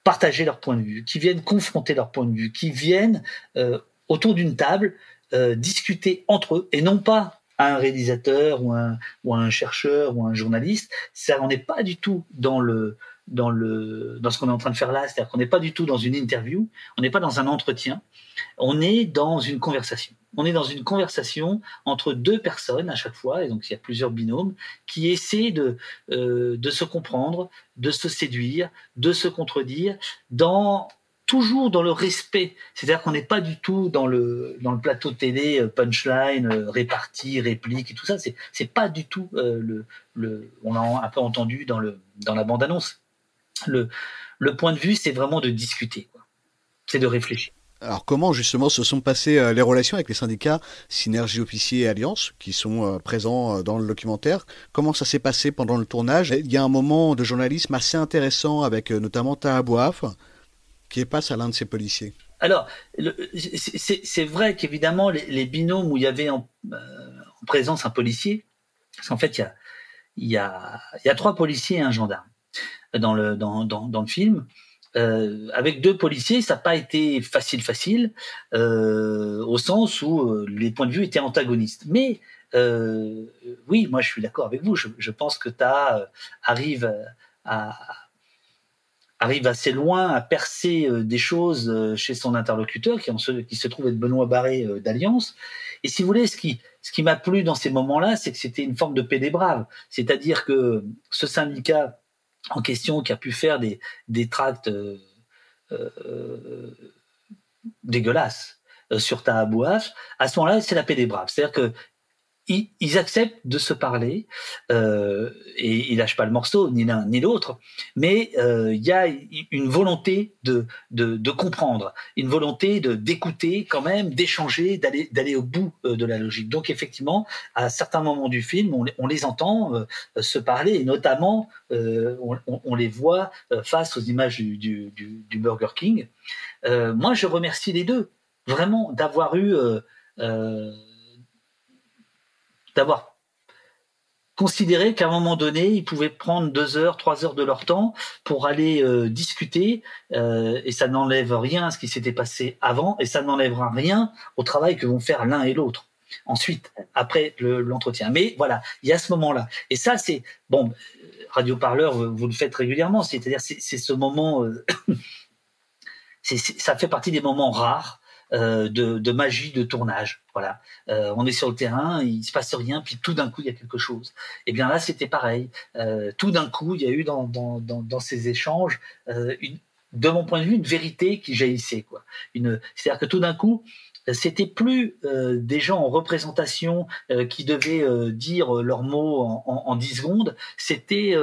partager leur point de vue, qui viennent confronter leur point de vue, qui viennent autour d'une table discuter entre eux et non pas un réalisateur ou un, ou un chercheur ou un journaliste. Ça, on n'est pas du tout dans le dans le dans ce qu'on est en train de faire là, c'est-à-dire qu'on n'est pas du tout dans une interview, on n'est pas dans un entretien, on est dans une conversation. On est dans une conversation entre deux personnes à chaque fois, et donc il y a plusieurs binômes qui essaient de euh, de se comprendre, de se séduire, de se contredire dans toujours dans le respect. C'est-à-dire qu'on n'est pas du tout dans le dans le plateau télé euh, punchline, euh, répartie, réplique et tout ça. C'est pas du tout euh, le le. On l'a un peu entendu dans le dans la bande annonce. Le le point de vue, c'est vraiment de discuter. C'est de réfléchir. Alors comment justement se sont passées les relations avec les syndicats Synergie Officier et Alliance qui sont présents dans le documentaire Comment ça s'est passé pendant le tournage? Il y a un moment de journalisme assez intéressant avec notamment Tahabouaf qui passe à l'un de ces policiers Alors, c'est vrai qu'évidemment, les, binômes où il y avait en, euh, présence un policier, parce qu'en fait, il y a, trois policiers et un gendarme dans le, film. Euh, avec deux policiers, ça n'a pas été facile, facile, euh, au sens où les points de vue étaient antagonistes. Mais oui, moi je suis d'accord avec vous. Je, pense que Ta euh, arrive à, arrive assez loin à percer euh, des choses euh, chez son interlocuteur, qui, se, qui se trouve être Benoît Barré euh, d'Alliance. Et si vous voulez, ce qui, ce qui m'a plu dans ces moments-là, c'est que c'était une forme de paix des braves. C'est-à-dire que ce syndicat en question qui a pu faire des, des tracts dégueulasses sur Tahabouaf, à ce moment-là, c'est la paix des braves. C'est-à-dire que ils, acceptent de se parler euh, et ils lâchent pas le morceau ni l'un ni l'autre mais euh, il y a une volonté de, de, de comprendre une volonté de d'écouter quand même d'échanger d'aller d'aller au bout euh, de la logique. Donc effectivement à certains moments du film on, on les entend euh, se parler et notamment euh, on, on, les voit face aux images du, du, du, du Burger King. Moi je remercie les deux vraiment d'avoir eu d'avoir considéré qu'à un moment donné, ils pouvaient prendre deux heures, trois heures de leur temps pour aller euh, discuter, euh, et ça n'enlève rien à ce qui s'était passé avant, et ça n'enlèvera rien au travail que vont faire l'un et l'autre. Ensuite, après l'entretien. Mais voilà, il y a ce moment-là. Et ça, c'est bon. Radio Parleur, vous le faites régulièrement, c'est-à-dire c'est ce moment. Euh, ça fait partie des moments rares de, de, magie de tournage. Voilà, euh, on est sur le terrain, il se passe rien, puis tout d'un coup il y a quelque chose. Et eh bien là c'était pareil. Euh, tout d'un coup il y a eu dans, dans, dans, dans ces échanges une, de mon point de vue une vérité qui jaillissait quoi. C'est-à-dire que tout d'un coup c'était plus euh, des gens en représentation euh, qui devaient euh, dire leurs mots en, en, en 10 secondes, c'était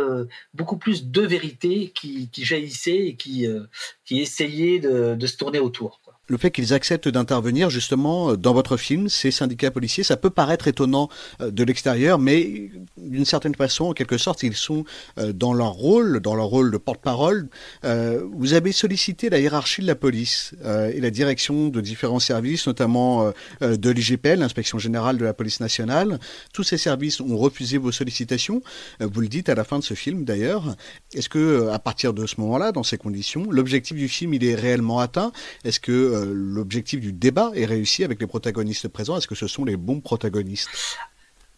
beaucoup plus de vérités qui, qui jaillissaient et qui, qui essayaient de, de se tourner autour le fait qu'ils acceptent d'intervenir justement euh, dans votre film, ces syndicats policiers, ça peut paraître étonnant euh, de l'extérieur, mais d'une certaine façon, en quelque sorte, ils sont euh, dans leur rôle, dans leur rôle de porte-parole. Vous avez sollicité la hiérarchie de la police et la direction de différents services, notamment de l'IGPL, l'inspection générale de la police nationale. Tous ces services ont refusé vos sollicitations. Vous le dites à la fin de ce film, d'ailleurs. Est-ce que, à partir de ce moment-là, dans ces conditions, l'objectif du film, il est réellement atteint? Est-ce que euh, l'objectif du débat est réussi avec les protagonistes présents Est-ce que ce sont les bons protagonistes?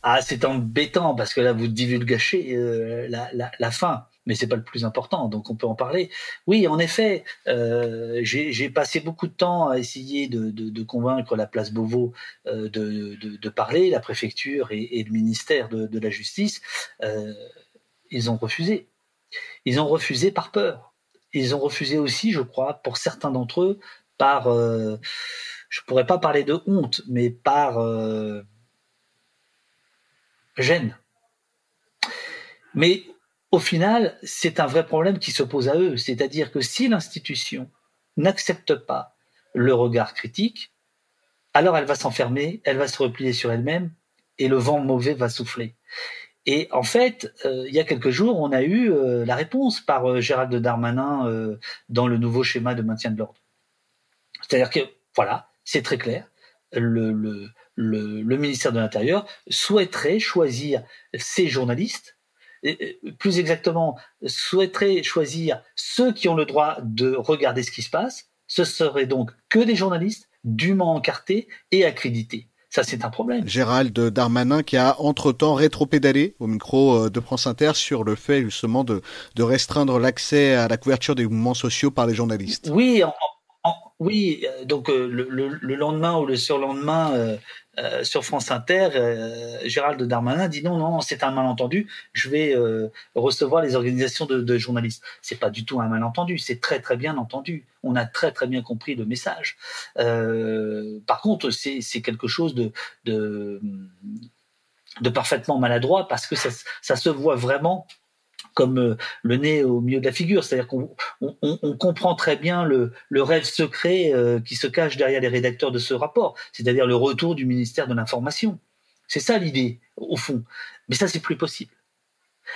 Ah, c'est embêtant parce que là, vous divulgachez euh, la, la, fin. Mais c'est pas le plus important, donc on peut en parler. Oui, en effet, euh, j'ai passé beaucoup de temps à essayer de, convaincre la place Beauvau euh, de, de, parler, la préfecture et, le ministère de, la Justice. Ils ont refusé. Ils ont refusé par peur. Ils ont refusé aussi, je crois, pour certains d'entre eux, par, euh, je pourrais pas parler de honte, mais par euh, gêne. Mais au final, c'est un vrai problème qui se pose à eux. C'est-à-dire que si l'institution n'accepte pas le regard critique, alors elle va s'enfermer, elle va se replier sur elle-même et le vent mauvais va souffler. Et en fait, euh, il y a quelques jours, on a eu euh, la réponse par euh, Gérald Darmanin dans le nouveau schéma de maintien de l'ordre. C'est-à-dire que, voilà, c'est très clair. Le, le, le, le ministère de l'Intérieur souhaiterait choisir ses journalistes plus exactement, souhaiterait choisir ceux qui ont le droit de regarder ce qui se passe, ce seraient donc que des journalistes dûment encartés et accrédités. Ça, c'est un problème. Gérald Darmanin qui a entre-temps rétro-pédalé au micro euh, de France Inter sur le fait justement de, de restreindre l'accès à la couverture des mouvements sociaux par les journalistes. Oui, oui, euh, donc euh, le, le, lendemain ou le surlendemain, euh, euh, sur France Inter, euh, Gérald Darmanin dit non, non, c'est un malentendu, je vais recevoir les organisations de, de journalistes. C'est pas du tout un malentendu, c'est très très bien entendu. On a très très bien compris le message. par contre, c'est quelque chose de, de, de parfaitement maladroit parce que ça, ça se voit vraiment comme euh, le nez au milieu de la figure. C'est-à-dire qu'on on, comprend très bien le, rêve secret euh, qui se cache derrière les rédacteurs de ce rapport, c'est-à-dire le retour du ministère de l'Information. C'est ça l'idée, au fond. Mais ça, c'est plus possible.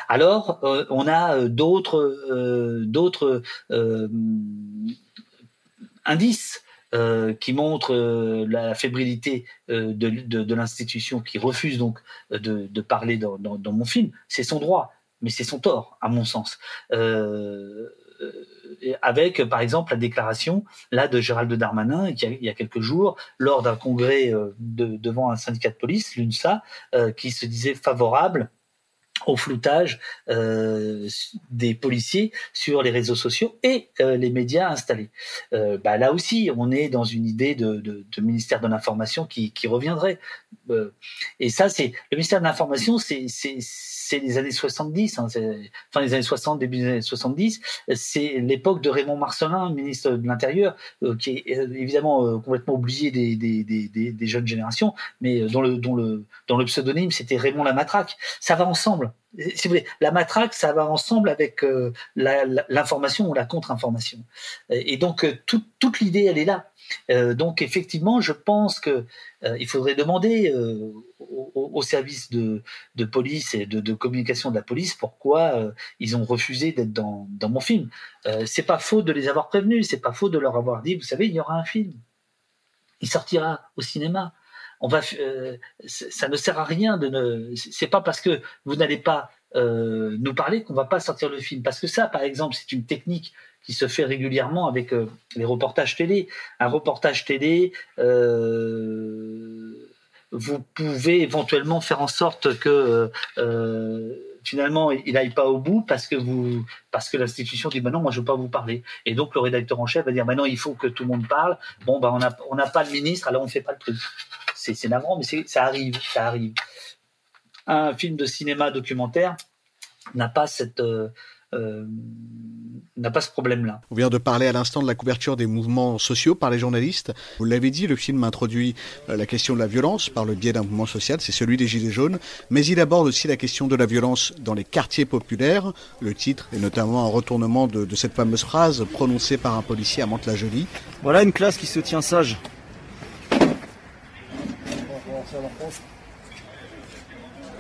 Alors, euh, on a d'autres indices. qui montrent la fébrilité de, l'institution qui refuse donc de, parler dans, mon film, c'est son droit mais c'est son tort, à mon sens. Euh, avec, par exemple, la déclaration là de Gérald Darmanin, il y a quelques jours, lors d'un congrès euh, de, devant un syndicat de police, l'UNSA, euh, qui se disait favorable au floutage euh, des policiers sur les réseaux sociaux et euh, les médias installés. Euh, bah, là aussi, on est dans une idée de, de, de ministère de l'information qui, qui, reviendrait. Euh, et ça, c'est le ministère de l'information, c'est les années 70, hein, fin des années 60, début des années 70. C'est l'époque de Raymond Marcelin, ministre de l'Intérieur, euh, qui est évidemment complètement oublié des, des, des, des, jeunes générations, mais dont le, dont le, dont le pseudonyme c'était Raymond Lamatraque. Ça va ensemble si vous voulez, la matraque, ça va ensemble avec euh, l'information ou la contre-information. Et donc, euh, toute l'idée, elle est là. Euh, donc, effectivement, je pense que il faudrait demander au, service de, de, police et de, de, communication de la police pourquoi ils ont refusé d'être dans, dans, mon film. c'est pas faux de les avoir prévenus, c'est pas faux de leur avoir dit, vous savez, il y aura un film. Il sortira au cinéma on va, euh, ça ne sert à rien de ne. C'est pas parce que vous n'allez pas euh, nous parler qu'on va pas sortir le film. Parce que ça, par exemple, c'est une technique qui se fait régulièrement avec euh, les reportages télé. Un reportage télé, vous pouvez éventuellement faire en sorte que finalement il n'aille pas au bout parce que vous parce que l'institution dit bah non moi je veux pas vous parler et donc le rédacteur en chef va dire bah non il faut que tout le monde parle bon bah on a on n'a pas le ministre alors on fait pas le truc c'est navrant, mais ça arrive, ça arrive. Un film de cinéma documentaire n'a pas cette euh, euh, n'a pas ce problème-là. On vient de parler à l'instant de la couverture des mouvements sociaux par les journalistes. Vous l'avez dit, le film introduit euh, la question de la violence par le biais d'un mouvement social, c'est celui des Gilets jaunes, mais il aborde aussi la question de la violence dans les quartiers populaires. Le titre est notamment un retournement de, de cette fameuse phrase prononcée par un policier à Mantes-la-Jolie. Voilà une classe qui se tient sage.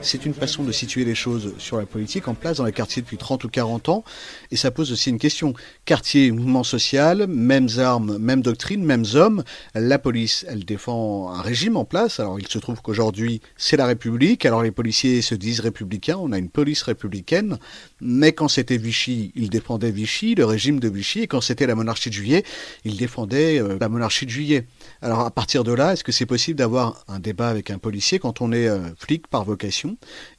C'est une façon de situer les choses sur la politique en place dans les quartiers depuis 30 ou 40 ans. Et ça pose aussi une question. Quartier, mouvement social, mêmes armes, même doctrine, mêmes hommes. La police, elle défend un régime en place. Alors il se trouve qu'aujourd'hui, c'est la République. Alors les policiers se disent républicains. On a une police républicaine. Mais quand c'était Vichy, ils défendaient Vichy, le régime de Vichy. Et quand c'était la monarchie de juillet, ils défendaient euh, la monarchie de juillet. Alors à partir de là, est-ce que c'est possible d'avoir un débat avec un policier quand on est euh, flic par vocation?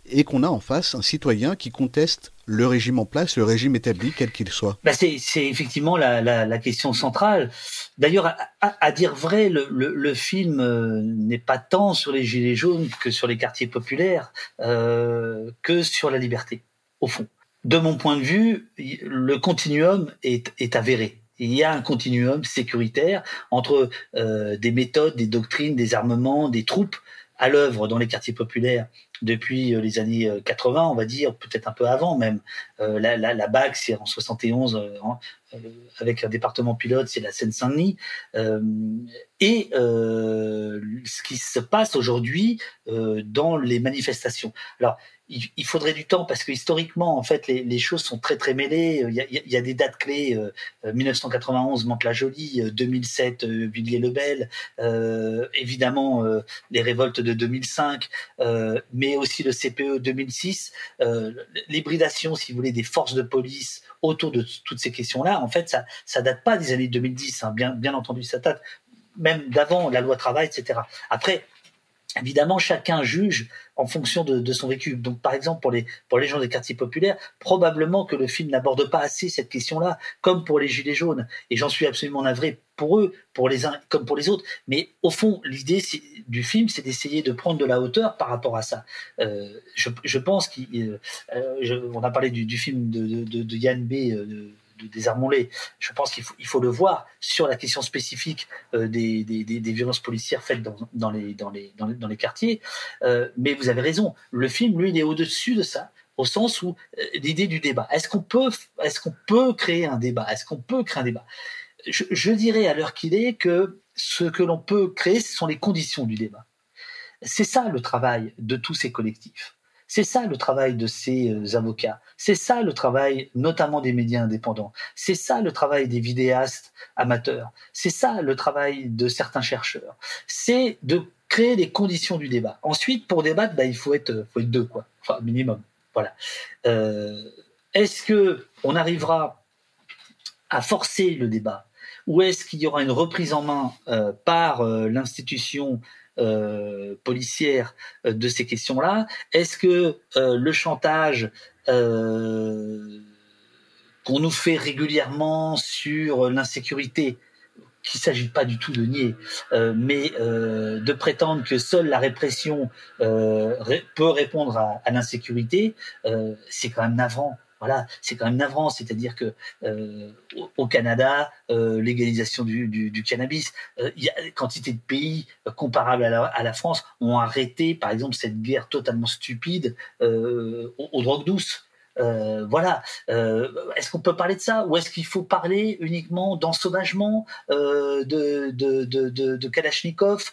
Et qu'on a en face un citoyen qui conteste le régime en place, le régime établi, quel qu'il soit bah c'est, effectivement la, question centrale. D'ailleurs, à, dire vrai, le, film euh, n'est pas tant sur les gilets jaunes que sur les quartiers populaires, euh, que sur la liberté, au fond. De mon point de vue, le continuum est, est avéré il y a un continuum sécuritaire entre euh, des méthodes, des doctrines, des armements, des troupes à l'œuvre dans les quartiers populaires depuis euh, les années 80, euh, on va dire, peut-être un peu avant même. Euh, la, BAC, c'est en 71, avec un département pilote, c'est la Seine-Saint-Denis, et ce qui se passe aujourd'hui dans les manifestations. Alors, il, faudrait du temps parce que historiquement, en fait, les, choses sont très très mêlées. Il y a, des dates clés 1991, Mantes-la-Jolie, 2007, Villiers-le-Bel, évidemment les révoltes de 2005, mais aussi le CPE 2006, l'hybridation, si vous voulez, des forces de police autour de toutes ces questions-là. En fait, ça ça date pas des années 2010, hein. bien bien entendu, ça date même d'avant la loi travail, etc. Après, évidemment, chacun juge en fonction de, son vécu. Donc, par exemple, pour les, pour les gens des quartiers populaires, probablement que le film n'aborde pas assez cette question-là, comme pour les Gilets jaunes. Et j'en suis absolument navré pour eux, pour les uns comme pour les autres. Mais au fond, l'idée du film, c'est d'essayer de prendre de la hauteur par rapport à ça. Euh, je, pense qu'on euh, a parlé du, film de, de, Yann B. Euh, désarmons-les. Je pense qu'il faut, le voir sur la question spécifique euh, des, violences policières faites dans, les, quartiers. Euh, mais vous avez raison, le film, lui, il est au-dessus de ça au sens où euh, l'idée du débat. Est-ce qu'on peut, est-ce qu'on peut créer un débat? Est-ce qu'on peut créer un débat? Je, je dirais à l'heure qu'il est que ce que l'on peut créer, ce sont les conditions du débat. C'est ça le travail de tous ces collectifs. C'est ça le travail de ces euh, avocats. C'est ça le travail notamment des médias indépendants. C'est ça le travail des vidéastes amateurs. C'est ça le travail de certains chercheurs. C'est de créer les conditions du débat. Ensuite, pour débattre, bah, il faut être, faut être deux, quoi. Minimum. Voilà. Euh, est-ce que on arrivera à forcer le débat? Ou est-ce qu'il y aura une reprise en main euh, par l'institution euh, policière euh, de ces questions-là. Est-ce que euh, le chantage qu'on nous fait régulièrement sur l'insécurité, qu'il ne s'agit pas du tout de nier, mais de prétendre que seule la répression peut répondre à, à l'insécurité, c'est quand même navrant voilà, c'est quand même navrant. C'est-à-dire que euh, au, Canada, euh, légalisation du, cannabis, euh, il y a quantité de pays comparables à la, France ont arrêté, par exemple, cette guerre totalement stupide aux drogues douces. Euh, voilà. Euh, est-ce qu'on peut parler de ça ou est-ce qu'il faut parler uniquement d'ensauvagement euh, de, de, Kalachnikov?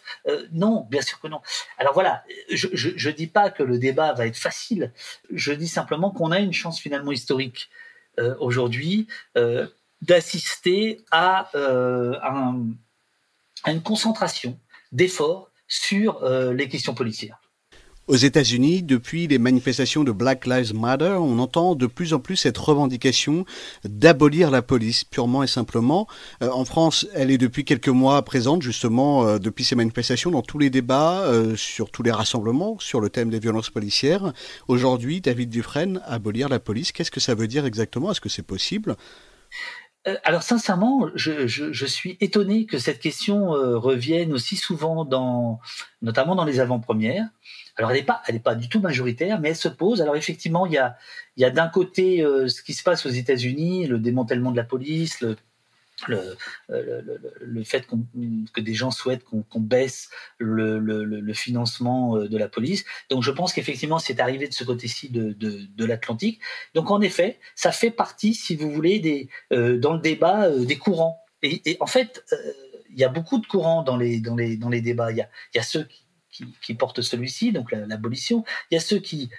Non, bien sûr que non. Alors voilà, je ne dis pas que le débat va être facile. Je dis simplement qu'on a une chance finalement historique aujourd'hui d'assister à, une concentration d'efforts sur les questions policières. Aux États-Unis, depuis les manifestations de Black Lives Matter, on entend de plus en plus cette revendication d'abolir la police, purement et simplement. Euh, en France, elle est depuis quelques mois présente, justement, euh, depuis ces manifestations, dans tous les débats, euh, sur tous les rassemblements, sur le thème des violences policières. Aujourd'hui, David Dufresne, abolir la police, qu'est-ce que ça veut dire exactement? Est-ce que c'est possible? Alors sincèrement, je, suis étonné que cette question revienne aussi souvent notamment dans les avant-premières. Alors, elle n'est pas, pas du tout majoritaire, mais elle se pose. Alors, effectivement, il y a, y a d'un côté euh, ce qui se passe aux États-Unis, le démantèlement de la police, le, le, le, le, fait que des gens souhaitent qu'on baisse le, financement euh, de la police. Donc je pense qu'effectivement c'est arrivé de ce côté-ci de, de, de l'Atlantique. Donc en effet, ça fait partie, si vous voulez, des, euh, dans le débat des courants. Et, et en fait, il y a beaucoup de courants dans les, dans les, dans les débats. Il y a, il y a ceux qui, qui, portent celui-ci, donc l'abolition. Il y a ceux qui,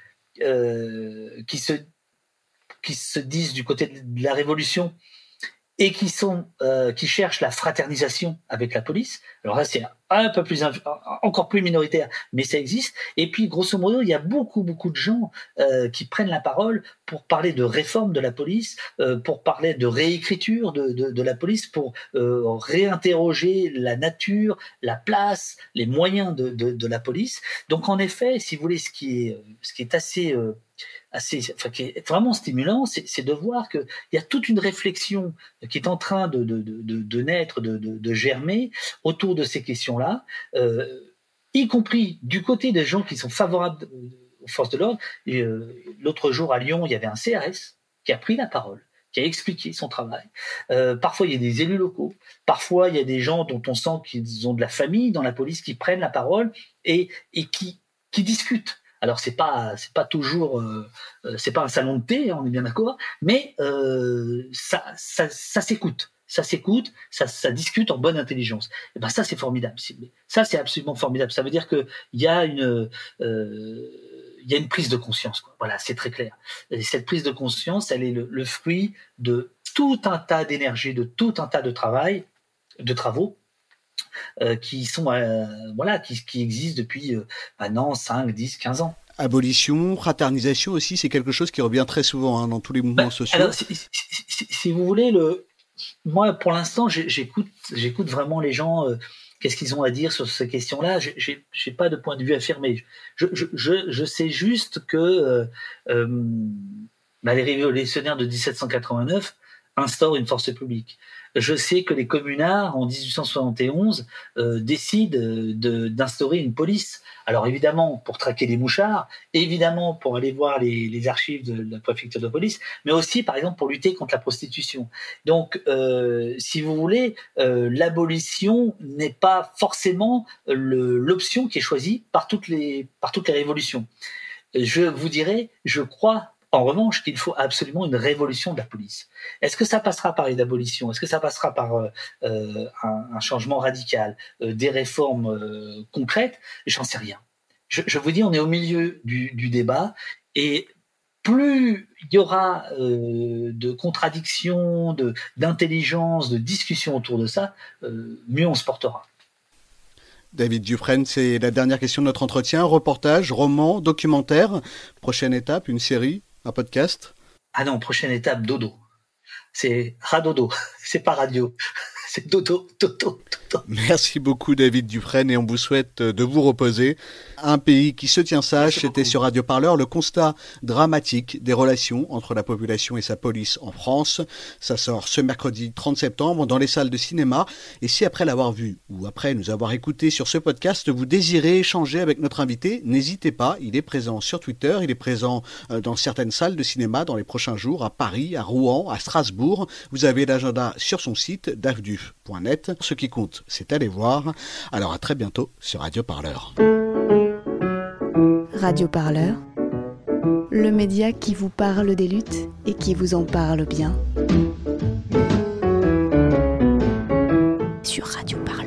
euh, qui se disent du côté de la révolution et qui sont euh, qui cherchent la fraternisation avec la police. Alors là, c'est un peu plus encore plus minoritaire, mais ça existe. Et puis, grosso modo, il y a beaucoup beaucoup de gens euh, qui prennent la parole pour parler de réforme de la police, euh, pour parler de réécriture de, de, la police, pour euh, réinterroger la nature, la place, les moyens de, de, la police. Donc, en effet, si vous voulez, ce qui est ce qui est assez assez, enfin, qui est vraiment stimulant, c'est de voir qu'il y a toute une réflexion qui est en train de, de, de, de naître, de, de, germer autour de ces questions-là, euh, y compris du côté des gens qui sont favorables aux forces de l'ordre. Euh, L'autre jour à Lyon, il y avait un CRS qui a pris la parole qui a expliqué son travail. Euh, parfois, il y a des élus locaux. Parfois, il y a des gens dont on sent qu'ils ont de la famille dans la police qui prennent la parole et, qui, discutent Alors c'est pas pas toujours c'est pas un salon de thé, on est bien d'accord, mais ça s'écoute ça s'écoute, ça, ça, discute en bonne intelligence. Et ben ça c'est formidable. Ça c'est absolument formidable. Ça veut dire que il y a une euh, il y a une prise de conscience. Quoi. Voilà, c'est très clair. Et cette prise de conscience, elle est le, le fruit de tout un tas d'énergie, de tout un tas de travail, de travaux euh, qui sont euh, voilà qui, qui, existent depuis euh, maintenant 5, 10, 15 ans. Abolition, fraternisation aussi, c'est quelque chose qui revient très souvent hein, dans tous les mouvements bah, sociaux. Alors, si, si, si, vous voulez, le, moi, pour l'instant, j'écoute, vraiment les gens. Euh, Qu'est-ce qu'ils ont à dire sur ces questions-là J'ai n'ai pas de point de vue affirmé. Je, je, sais juste que euh, euh, les révolutionnaires de 1789 instaurent une force publique. Je sais que les communards, en 1871, euh, décident d'instaurer une police. Alors évidemment, pour traquer les mouchards, évidemment pour aller voir les, archives de la préfecture de police, mais aussi, par exemple, pour lutter contre la prostitution. Donc, euh, si vous voulez, euh, l'abolition n'est pas forcément l'option qui est choisie par toutes les, par toutes les révolutions. Je vous dirais, je crois en revanche, qu'il faut absolument une révolution de la police. Est-ce que ça passera par une abolition? Est-ce que ça passera par euh, euh un, changement radical, euh, des réformes concrètes? J'en sais rien. Je, vous dis, on est au milieu du, débat et plus il y aura de contradictions, d'intelligence, de, de discussions autour de ça, mieux on se portera. David Dufresne, c'est la dernière question de notre entretien. Reportage, roman, documentaire. Prochaine étape, une série un podcast? Ah non, prochaine étape, dodo. C'est radodo, c'est pas radio, c'est dodo, dodo, dodo. Merci beaucoup David Dufresne et on vous souhaite de vous reposer. Un pays qui se tient sage, c'était sur Radio Parleur le constat dramatique des relations entre la population et sa police en France. Ça sort ce mercredi 30 septembre dans les salles de cinéma. Et si après l'avoir vu ou après nous avoir écouté sur ce podcast, vous désirez échanger avec notre invité, n'hésitez pas. Il est présent sur Twitter, il est présent dans certaines salles de cinéma dans les prochains jours, à Paris, à Rouen, à Strasbourg. Vous avez l'agenda sur son site Ce qui compte, c'est aller voir. Alors à très bientôt sur Radio Parleur. Radio Parleur, le média qui vous parle des luttes et qui vous en parle bien. Sur Radio Parleur.